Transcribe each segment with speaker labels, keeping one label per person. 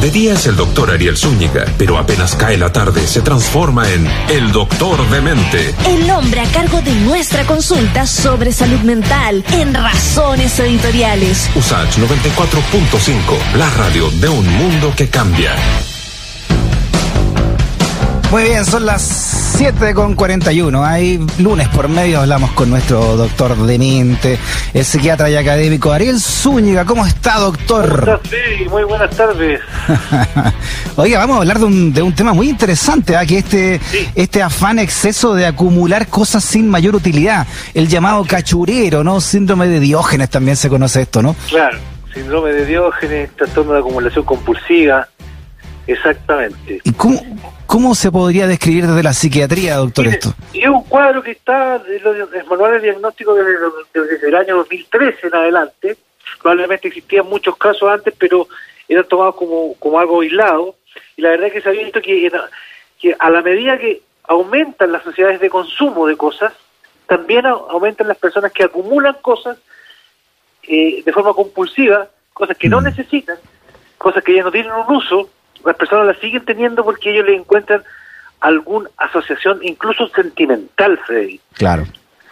Speaker 1: De día es el doctor Ariel Zúñiga, pero apenas cae la tarde se transforma en el doctor de mente.
Speaker 2: El hombre a cargo de nuestra consulta sobre salud mental en Razones Editoriales.
Speaker 1: USACH 94.5, la radio de un mundo que cambia.
Speaker 3: Muy bien, son las 7 con 41. Hay lunes por medio hablamos con nuestro doctor de mente, el psiquiatra y académico Ariel Zúñiga. ¿Cómo está, doctor?
Speaker 4: Sí, muy buenas tardes.
Speaker 3: Oiga, vamos a hablar de un, de un tema muy interesante, que este, este afán exceso de acumular cosas sin mayor utilidad, el llamado cachurero, ¿no? Síndrome de Diógenes también se conoce esto, ¿no?
Speaker 4: Claro, síndrome de Diógenes, trastorno de acumulación compulsiva, exactamente.
Speaker 3: ¿Y cómo, cómo se podría describir desde la psiquiatría, doctor,
Speaker 4: Mire,
Speaker 3: esto?
Speaker 4: Es un cuadro que está en los manuales de diagnóstico desde, desde el año 2013 en adelante. Probablemente existían muchos casos antes, pero eran tomados como, como algo aislado. Y la verdad es que se ha visto que, que a la medida que aumentan las sociedades de consumo de cosas, también au- aumentan las personas que acumulan cosas eh, de forma compulsiva, cosas que no
Speaker 3: Mm.
Speaker 4: necesitan, cosas que ya no tienen un uso, las personas las siguen teniendo porque ellos le encuentran alguna asociación, incluso sentimental, Freddy.
Speaker 3: Claro,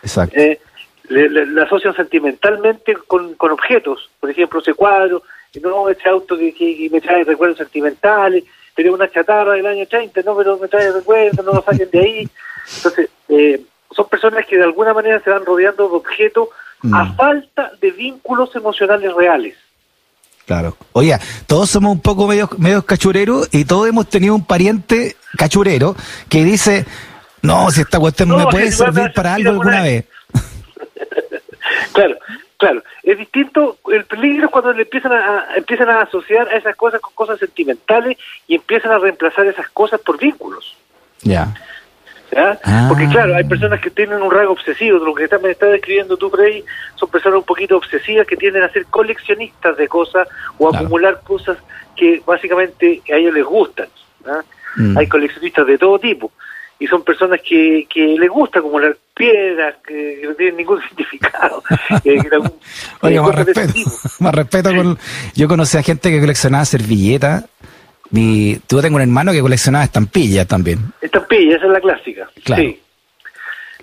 Speaker 3: exacto.
Speaker 4: Eh, le, le- la asocian sentimentalmente con, con objetos, por ejemplo, ese cuadro, y no ese auto que, que- que me trae recuerdos sentimentales, pero una chatarra del año 30, no, pero me trae recuerdos, no lo saquen de ahí. Entonces, eh, son personas que de alguna manera se van rodeando de objetos a
Speaker 3: Mm.
Speaker 4: falta de vínculos emocionales reales.
Speaker 3: Claro. Oiga, todos somos un poco medios, medios cachureros y todos hemos tenido un pariente cachurero que dice, no, si esta cuestión
Speaker 4: No,
Speaker 3: me puede servir para algo alguna vez.
Speaker 4: Claro, claro. Es distinto, el peligro es cuando le empiezan a, a- empiezan a asociar a esas cosas con cosas sentimentales y empiezan a reemplazar esas cosas por vínculos.
Speaker 3: Ya.
Speaker 4: ¿Ya?
Speaker 3: Ah.
Speaker 4: Porque claro, hay personas que tienen un rasgo obsesivo, lo que está- me estás describiendo tú, Freddy, son personas un poquito obsesivas que tienden a ser coleccionistas de cosas o
Speaker 3: Claro.
Speaker 4: acumular cosas que básicamente a ellos les gustan. ¿ya?
Speaker 3: Mm.
Speaker 4: Hay coleccionistas de todo tipo y son personas que, que les gusta acumular piedras que, que no tienen ningún significado. eh, algún-
Speaker 3: más respeto. Más respeto con... Yo conocí a gente que coleccionaba servilletas. Mi... Yo tengo un hermano que coleccionaba estampillas también.
Speaker 4: Estampilla, esa es la clásica.
Speaker 3: Claro.
Speaker 4: Sí.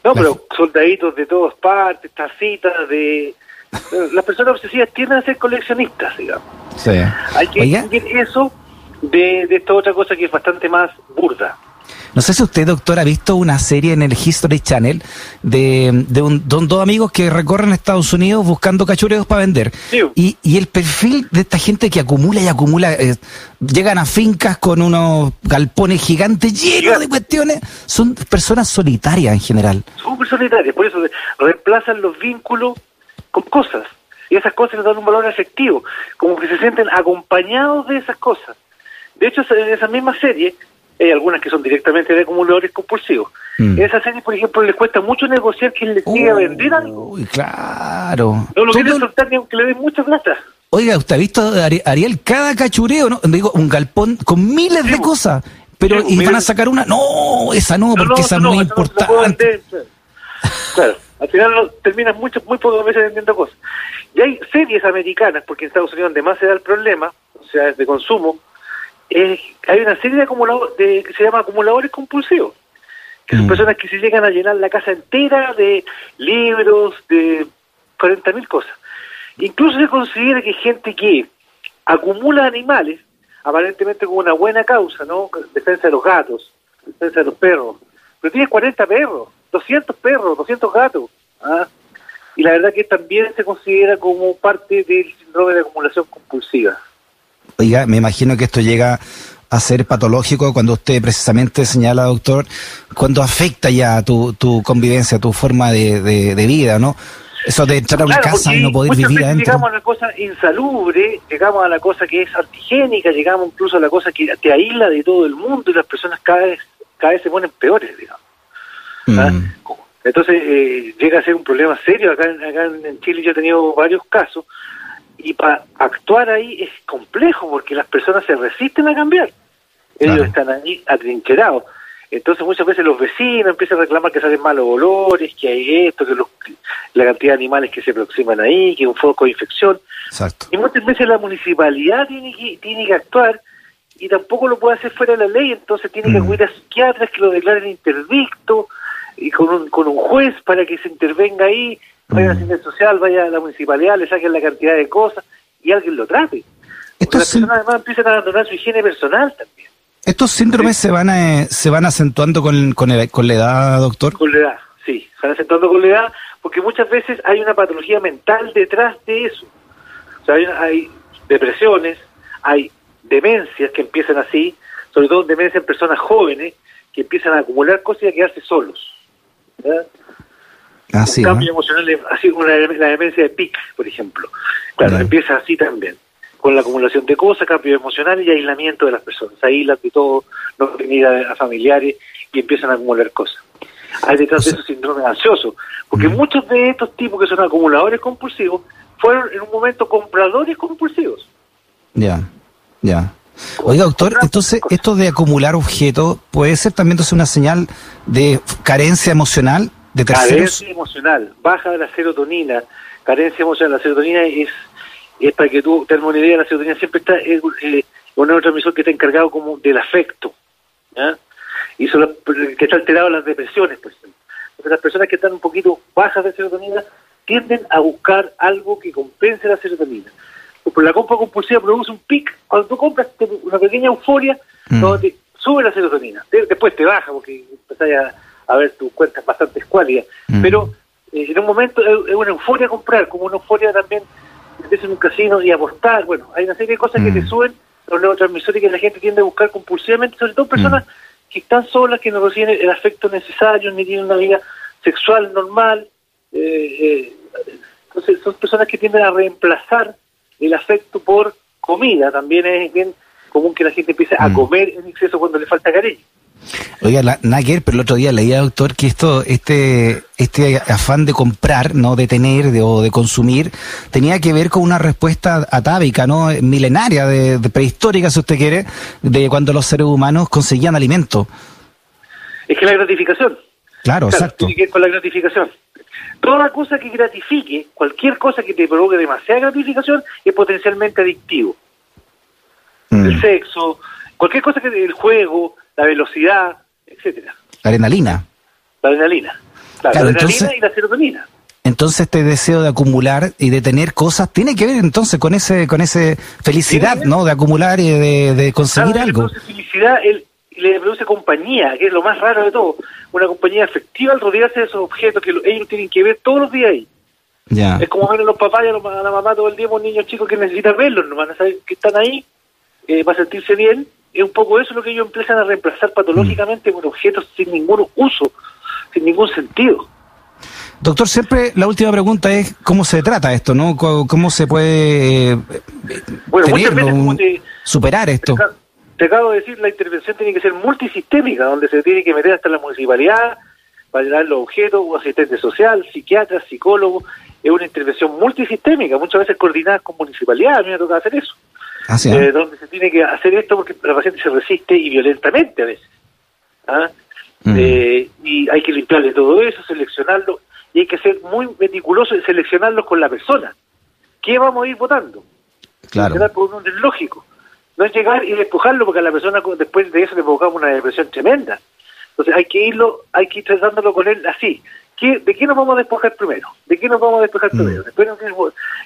Speaker 4: No,
Speaker 3: La-
Speaker 4: pero soldaditos de todas partes, tacitas de... Las personas obsesivas tienden a ser coleccionistas, digamos.
Speaker 3: Sí.
Speaker 4: Hay que
Speaker 3: Oiga,
Speaker 4: distinguir eso de, de esta otra cosa que es bastante más burda.
Speaker 3: No sé si usted, doctor, ha visto una serie en el History Channel de, de, un- de un- dos amigos que recorren Estados Unidos buscando cachureos para vender.
Speaker 4: Sí.
Speaker 3: Y, y el perfil de esta gente que acumula y acumula, eh, llegan a fincas con unos galpones gigantes llenos de cuestiones, son personas solitarias en general.
Speaker 4: Son personitarias, por eso reemplazan los vínculos con cosas. Y esas cosas les dan un valor afectivo, como que se sienten acompañados de esas cosas. De hecho, en esa misma serie, hay algunas que son directamente de acumuladores compulsivos.
Speaker 3: Mm.
Speaker 4: En esa serie, por ejemplo, les cuesta mucho negociar que les siga a vender algo.
Speaker 3: Uy, claro.
Speaker 4: No lo quieren soltar ni aunque le den mucha plata.
Speaker 3: Oiga, ¿usted ha visto, Ari- Ariel, cada cachureo, ¿no? Digo, un galpón con miles de cosas. Pero,
Speaker 4: sí,
Speaker 3: ¿y van
Speaker 4: miles.
Speaker 3: a sacar una? No, esa no, porque esa es muy
Speaker 4: eso no- no puedo
Speaker 3: importante.
Speaker 4: vender, claro. Al final no- terminas mucho, muy pocas veces vendiendo cosas. Y hay series americanas, porque en Estados Unidos donde más se da el problema, o sea, es de consumo, eh, hay una serie de acumuladores de, que se llama acumuladores compulsivos, que son
Speaker 3: Mm.
Speaker 4: personas que se llegan a llenar la casa entera de libros, de 40.000 cosas. Incluso se considera que gente que acumula animales, aparentemente con una buena causa, ¿no? Defensa de los gatos, defensa de los perros. Pero tiene 40 perros, 200 perros, 200 gatos. ¿ah? Y la verdad que también se considera como parte del síndrome de acumulación compulsiva.
Speaker 3: Oiga, me imagino que esto llega a ser patológico cuando usted precisamente señala, doctor, cuando afecta ya tu, tu convivencia, tu forma de, de- de vida, ¿no? Eso de entrar a una
Speaker 4: Claro,
Speaker 3: casa y no poder vivir
Speaker 4: veces
Speaker 3: adentro.
Speaker 4: llegamos a la cosa insalubre, llegamos a la cosa que es antigénica, llegamos incluso a la cosa que te aísla de todo el mundo y las personas cada vez, cada vez se ponen peores, digamos. ¿ah?
Speaker 3: Mm.
Speaker 4: Entonces eh, llega a ser un problema serio. Acá, acá en Chile yo he tenido varios casos y para actuar ahí es complejo porque las personas se resisten a cambiar. Ellos
Speaker 3: Claro.
Speaker 4: están ahí atrincherados. Entonces muchas veces los vecinos empiezan a reclamar que salen malos olores, que hay esto, que los, la cantidad de animales que se aproximan ahí, que es un foco de infección.
Speaker 3: Exacto.
Speaker 4: Y muchas veces la municipalidad tiene que, tiene que actuar y tampoco lo puede hacer fuera de la ley, entonces tiene que
Speaker 3: Mm.
Speaker 4: acudir a psiquiatras que lo declaren interdicto y con un, con un juez para que se intervenga ahí, vaya a la. Seguridad social, vaya a la municipalidad, le saquen la cantidad de cosas y alguien lo trate. Porque las personas además empiezan a abandonar su higiene personal también,
Speaker 3: estos síndromes se van a, se van acentuando con, con, el- con la edad, doctor.
Speaker 4: con la edad, sí, se van acentuando con la edad, porque muchas veces hay una patología mental detrás de eso. O sea, hay, hay depresiones, hay demencias que empiezan así, sobre todo demencia en personas jóvenes que empiezan a acumular cosas y a quedarse solos. ¿verdad?
Speaker 3: Así,
Speaker 4: un cambio emocional, así como la, la demencia de PIC, por ejemplo. Claro,
Speaker 3: Ya.
Speaker 4: empieza así también, con la acumulación de cosas, cambios emocionales y aislamiento de las personas. Ahí las de todo, no venir a, familiares y empiezan a acumular cosas. Hay detrás de
Speaker 3: O sea-
Speaker 4: eso síndrome ansioso, porque
Speaker 3: Mm.
Speaker 4: muchos de estos tipos que son acumuladores compulsivos fueron en un momento compradores compulsivos.
Speaker 3: Ya, ya. Oiga, doctor, entonces esto de acumular objetos puede ser también entonces una señal de carencia emocional de.
Speaker 4: Carencia emocional, baja de la serotonina, carencia emocional. La serotonina es, es para que tú te hagas una idea, la serotonina siempre está, es eh, un neurotransmisor que está encargado como del afecto, ¿ya? Y son las- que está alterado las depresiones, por ejemplo. Entonces, las personas que están un poquito bajas de serotonina tienden a buscar algo que compense la serotonina. La compra compulsiva produce un pic, cuando tú compras una pequeña euforia,
Speaker 3: Mm.
Speaker 4: donde te sube la serotonina, De- después te baja porque empezás a, a ver tus cuentas bastante escuálidas,
Speaker 3: Mm.
Speaker 4: pero eh, en un momento es, es una euforia comprar, como una euforia también meterse en un casino y apostar, bueno, hay una serie de cosas que
Speaker 3: Mm.
Speaker 4: te suben los neurotransmisores que la gente tiende a buscar compulsivamente, sobre todo personas que están solas, que no reciben el afecto necesario, ni tienen una vida sexual normal, eh, eh, entonces son personas que tienden a reemplazar el afecto por comida, también es bien común que la gente empiece a
Speaker 3: Mm.
Speaker 4: comer en exceso cuando le falta cariño.
Speaker 3: Oiga, la, pero el otro día leía, doctor, que esto, este, este afán de comprar, no de tener de, o de consumir, tenía que ver con una respuesta atávica, ¿no? Milenaria, de, de prehistórica, si usted quiere, de cuando los seres humanos conseguían alimento.
Speaker 4: Es que la gratificación,
Speaker 3: Claro,
Speaker 4: Claro,
Speaker 3: exacto.
Speaker 4: tiene que ver con la gratificación. Toda cosa que gratifique, cualquier cosa que te provoque demasiada gratificación, es potencialmente adictivo.
Speaker 3: Mm.
Speaker 4: El sexo, cualquier cosa que el juego, la velocidad, etcétera.
Speaker 3: Adrenalina.
Speaker 4: La adrenalina.
Speaker 3: Claro,
Speaker 4: La adrenalina
Speaker 3: entonces-
Speaker 4: y la serotonina.
Speaker 3: Entonces este deseo de acumular y de tener cosas tiene que ver entonces con ese, con ese felicidad. ¿no? De acumular y de, de conseguir
Speaker 4: vez
Speaker 3: algo.
Speaker 4: Le produce felicidad, él, le produce compañía, que es lo más raro de todo. Una compañía afectiva al rodearse de esos objetos que lo- ellos tienen que ver todos los días ahí.
Speaker 3: Ya.
Speaker 4: Es como ver a los papás y a, a la mamá todo el día, un niño chico que necesita verlos, no van a saber que están ahí eh, para sentirse bien. Es un poco eso lo que ellos empiezan a reemplazar patológicamente por objetos sin ningún uso, sin ningún sentido.
Speaker 3: Doctor, siempre la última pregunta es cómo se trata esto, ¿no? ¿Cómo se puede eh,
Speaker 4: Bueno, muchas
Speaker 3: tenerlo,
Speaker 4: veces, como
Speaker 3: un-
Speaker 4: te,
Speaker 3: superar esto?
Speaker 4: te te acabo de decir, la intervención tiene que ser multisistémica, donde se tiene que meter hasta la municipalidad para llenar los objetos, un asistente social, psiquiatra, psicólogo. Es una intervención multisistémica, muchas veces coordinada con municipalidad. A mí me toca hacer eso.
Speaker 3: Ah, sí,
Speaker 4: eh,
Speaker 3: ¿ah?
Speaker 4: donde se tiene que hacer esto porque la paciente se resiste y violentamente a veces. ¿ah?
Speaker 3: Mm.
Speaker 4: Eh, y hay que limpiarle todo eso, seleccionarlo, y hay que ser muy meticuloso en seleccionarlos con la persona. ¿Qué vamos a ir votando?
Speaker 3: claro.
Speaker 4: Seleccionar por un orden lógico. No es llegar y despojarlo porque a la persona después de eso le provocamos una depresión tremenda. Entonces hay que irlo, hay que ir tratándolo con él así. ¿Qué, ¿De qué nos vamos a despojar primero? ¿De qué nos vamos a despojar
Speaker 3: Mm.
Speaker 4: primero? Después nos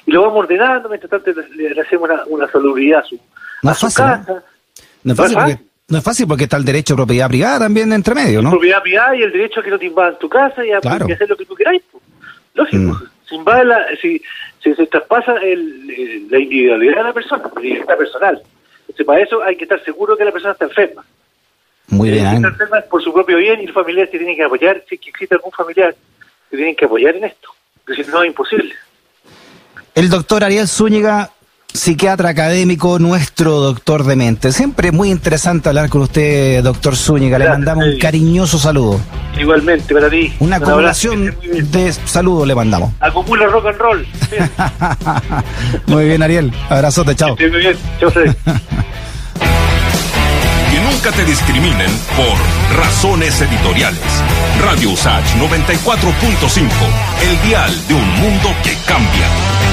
Speaker 4: y lo vamos ordenando, mientras tanto le, le hacemos una, una salubridad a su,
Speaker 3: No
Speaker 4: a
Speaker 3: es
Speaker 4: su
Speaker 3: fácil,
Speaker 4: casa.
Speaker 3: No es fácil porque,
Speaker 4: fácil.
Speaker 3: no es fácil porque está el derecho a propiedad privada también entre medio, ¿no?
Speaker 4: Propiedad privada y el derecho a que no te invadan tu casa y a,
Speaker 3: Claro.
Speaker 4: hacer lo que tú queráis. po. Lógico.
Speaker 3: Mm.
Speaker 4: Si, invade la- si, si se traspasa el- el- la individualidad de la persona, la libertad personal. Entonces, para eso hay que estar seguro que la persona está enferma.
Speaker 3: Muy bien,
Speaker 4: Eh,
Speaker 3: ¿eh?
Speaker 4: enferma es por su propio bien y los familiares te tienen que apoyar. Si es que existe algún familiar, te tienen que apoyar en esto. Porque si no, es imposible.
Speaker 3: El doctor Ariel Zúñiga, psiquiatra académico, nuestro doctor de mente. Siempre es muy interesante hablar con usted, doctor Zúñiga. Le mandamos un cariñoso saludo.
Speaker 4: Igualmente, para ti.
Speaker 3: Una
Speaker 4: Un
Speaker 3: acumulación
Speaker 4: bien.
Speaker 3: de saludos le mandamos.
Speaker 4: Acumula rock and roll. Bien.
Speaker 3: Muy bien, Ariel. Abrazote, chao.
Speaker 4: Muy bien. Chao,
Speaker 1: nunca te discriminen por razones editoriales. Radio Usach 94.5, el dial de un mundo que cambia.